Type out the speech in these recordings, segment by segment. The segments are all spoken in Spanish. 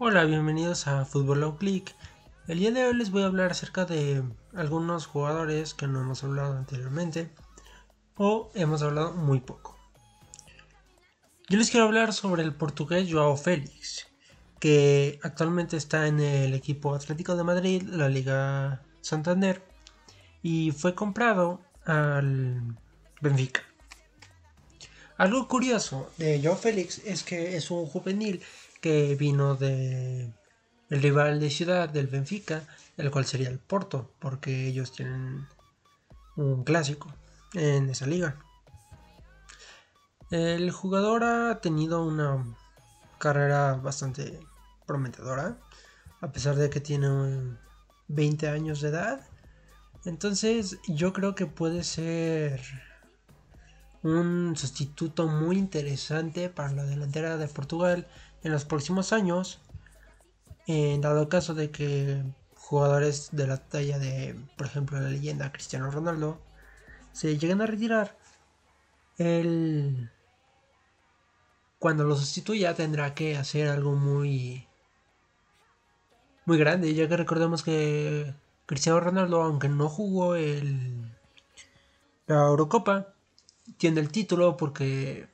Hola, bienvenidos a Fútbol Low Click. El día de hoy les voy a hablar acerca de algunos jugadores que no hemos hablado anteriormente o hemos hablado muy poco. Yo les quiero hablar sobre el portugués Joao Félix, que actualmente está en el equipo Atlético de Madrid, la Liga Santander, y fue comprado al Benfica. Algo curioso de Joao Félix es que es un juvenil que vino de el rival de ciudad del Benfica, el cual sería el Porto, porque ellos tienen un clásico en esa liga. El jugador ha tenido una carrera bastante prometedora, a pesar de que tiene 20 años de edad. Entonces yo creo que puede ser un sustituto muy interesante para la delantera de Portugal en los próximos años, en dado caso de que jugadores de la talla de, por ejemplo, la leyenda Cristiano Ronaldo, se lleguen a retirar, él, cuando lo sustituya, tendrá que hacer algo muy, muy grande, ya que recordemos que Cristiano Ronaldo, aunque no jugó el, la Eurocopa, tiene el título porque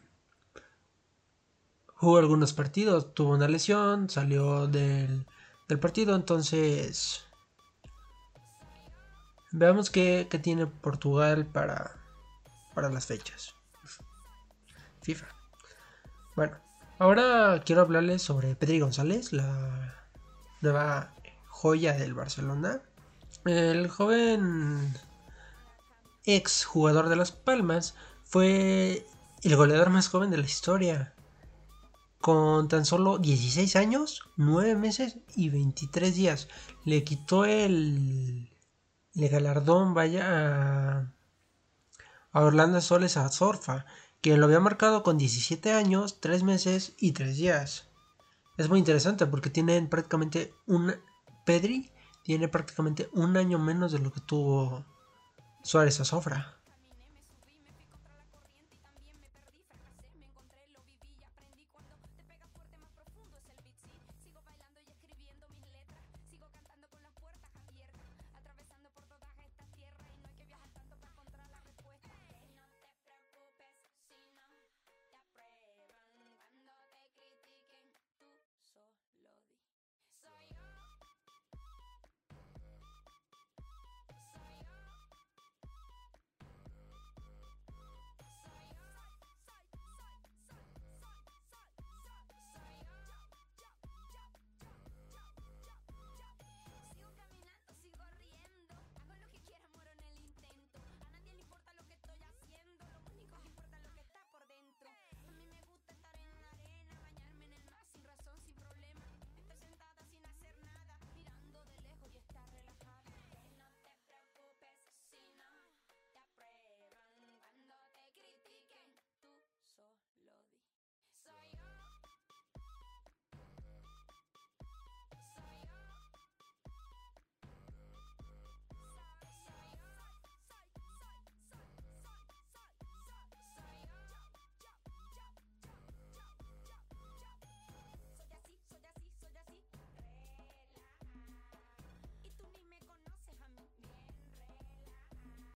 jugó algunos partidos, tuvo una lesión, salió del, partido, entonces veamos qué, tiene Portugal para, para las fechas. FIFA. Bueno, ahora quiero hablarles sobre Pedri González, la nueva joya del Barcelona. El joven ex jugador de Las Palmas fue el goleador más joven de la historia con tan solo 16 años, 9 meses y 23 días. Le quitó el, el galardón, vaya, a, Orlando Soles a Zorfa, quien lo había marcado con 17 años, 3 meses y 3 días. Es muy interesante porque tienen prácticamente un... Pedri tiene prácticamente un año menos de lo que tuvo Suárez a.